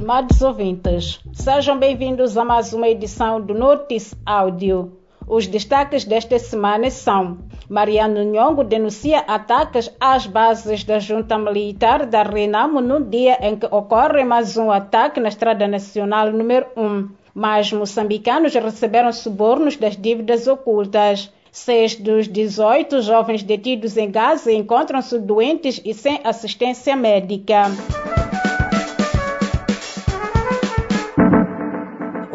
Amados ouvintes, sejam bem-vindos a mais uma edição do Notice Áudio. Os destaques desta semana são: Mariano Nhongo denuncia ataques às bases da junta militar da Renamo no dia em que ocorre mais um ataque na Estrada Nacional número 1. Mais moçambicanos receberam subornos das dívidas ocultas. Seis dos 18 jovens detidos em Gaza encontram-se doentes e sem assistência médica.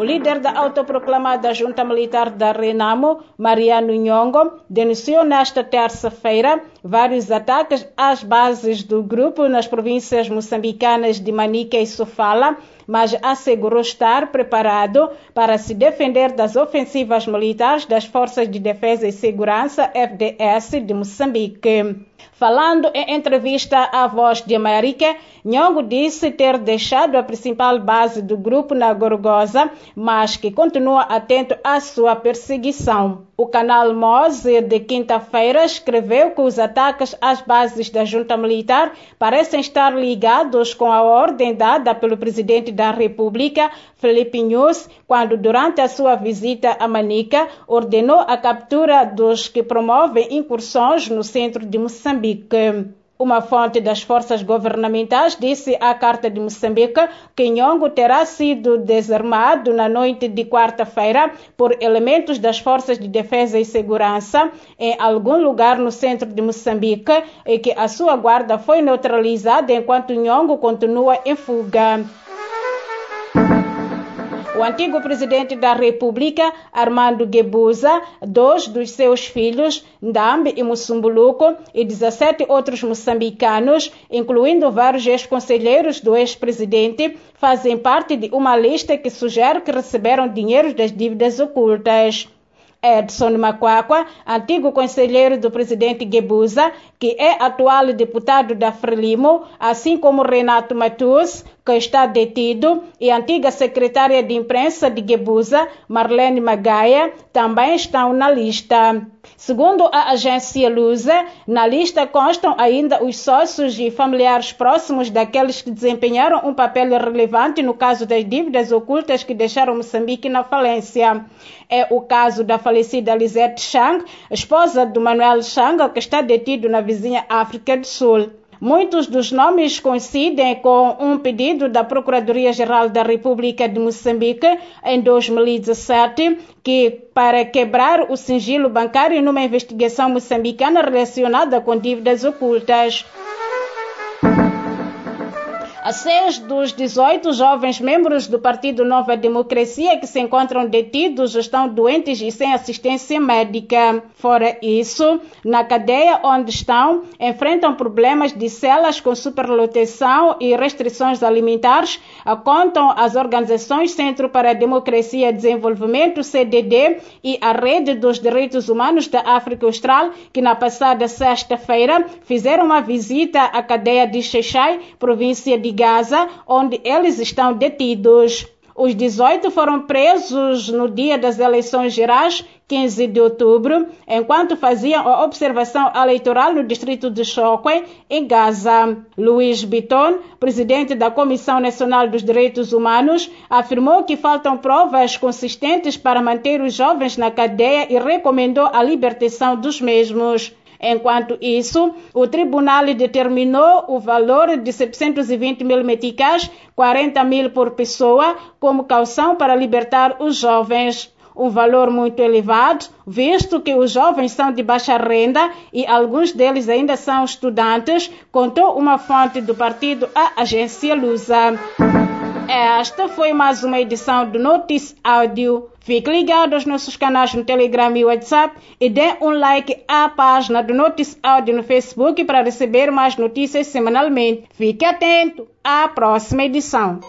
O líder da autoproclamada junta militar da Renamo, Mariano Nhongo, denunciou nesta terça-feira vários ataques às bases do grupo nas províncias moçambicanas de Manica e Sofala, mas assegurou estar preparado para se defender das ofensivas militares das Forças de Defesa e Segurança FDS de Moçambique. Falando em entrevista à Voz de América, Nhongo disse ter deixado a principal base do grupo na Gorgosa, mas que continua atento à sua perseguição. O canal Mose de quinta-feira escreveu que os ataques às bases da junta militar parecem estar ligados com a ordem dada pelo presidente da República, Felipe Nunes, quando durante a sua visita a Manica ordenou a captura dos que promovem incursões no centro de Moçambique. Uma fonte das forças governamentais disse à Carta de Moçambique que Nhongo terá sido desarmado na noite de quarta-feira por elementos das forças de defesa e segurança em algum lugar no centro de Moçambique e que a sua guarda foi neutralizada enquanto Nhongo continua em fuga. O antigo presidente da República, Armando Guebuza, dois dos seus filhos, Ndambi e Musumbuluco, e 17 outros moçambicanos, incluindo vários ex-conselheiros do ex-presidente, fazem parte de uma lista que sugere que receberam dinheiro das dívidas ocultas. Edson Macuacua, antigo conselheiro do presidente Guebuza, que é atual deputado da Frelimo, assim como Renato Matus, que está detido, e antiga secretária de imprensa de Guebuza, Marlene Magaia, também estão na lista. Segundo a agência Lusa, na lista constam ainda os sócios e familiares próximos daqueles que desempenharam um papel relevante no caso das dívidas ocultas que deixaram Moçambique na falência. É o caso da falecida Lisette Chang, esposa do Manuel Chang, que está detido na vizinha África do Sul. Muitos dos nomes coincidem com um pedido da Procuradoria-Geral da República de Moçambique em 2017, que para quebrar o sigilo bancário numa investigação moçambicana relacionada com dívidas ocultas. Seis dos 18 jovens membros do Partido Nova Democracia que se encontram detidos estão doentes e sem assistência médica. Fora isso, na cadeia onde estão, enfrentam problemas de celas com superlotação e restrições alimentares, contam as organizações Centro para a Democracia e Desenvolvimento, CDD, e a Rede dos Direitos Humanos da África Austral, que na passada sexta-feira fizeram uma visita à cadeia de Xexai, província de Gaza, onde eles estão detidos. Os 18 foram presos no dia das eleições gerais, 15 de outubro, enquanto faziam a observação eleitoral no distrito de Chokwe, em Gaza. Luiz Biton, presidente da Comissão Nacional dos Direitos Humanos, afirmou que faltam provas consistentes para manter os jovens na cadeia e recomendou a libertação dos mesmos. Enquanto isso, o tribunal determinou o valor de 720 mil meticais, 40 mil por pessoa, como caução para libertar os jovens. Um valor muito elevado, visto que os jovens são de baixa renda e alguns deles ainda são estudantes, contou uma fonte do partido à agência Lusa. Esta foi mais uma edição do Notice Áudio. Fique ligado aos nossos canais no Telegram e WhatsApp e dê um like à página do Notice Áudio no Facebook para receber mais notícias semanalmente. Fique atento à próxima edição.